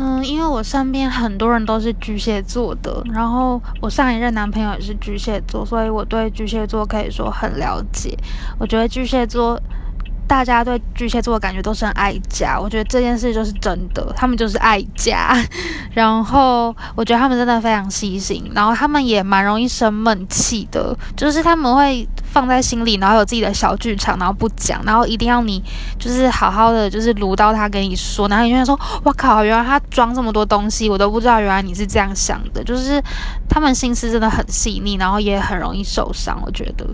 嗯，因为我身边很多人都是巨蟹座的，然后我上一任男朋友也是巨蟹座，所以我对巨蟹座可以说很了解。我觉得巨蟹座。大家对巨蟹座的感觉都是很爱家，我觉得这件事就是真的，他们就是爱家。然后我觉得他们真的非常细心，然后他们也蛮容易生闷气的，就是他们会放在心里，然后有自己的小剧场，然后不讲，然后一定要你就是好好的就是炉到他跟你说，然后你就会说，哇靠，原来他装这么多东西，我都不知道，原来你是这样想的，就是他们心思真的很细腻，然后也很容易受伤，我觉得。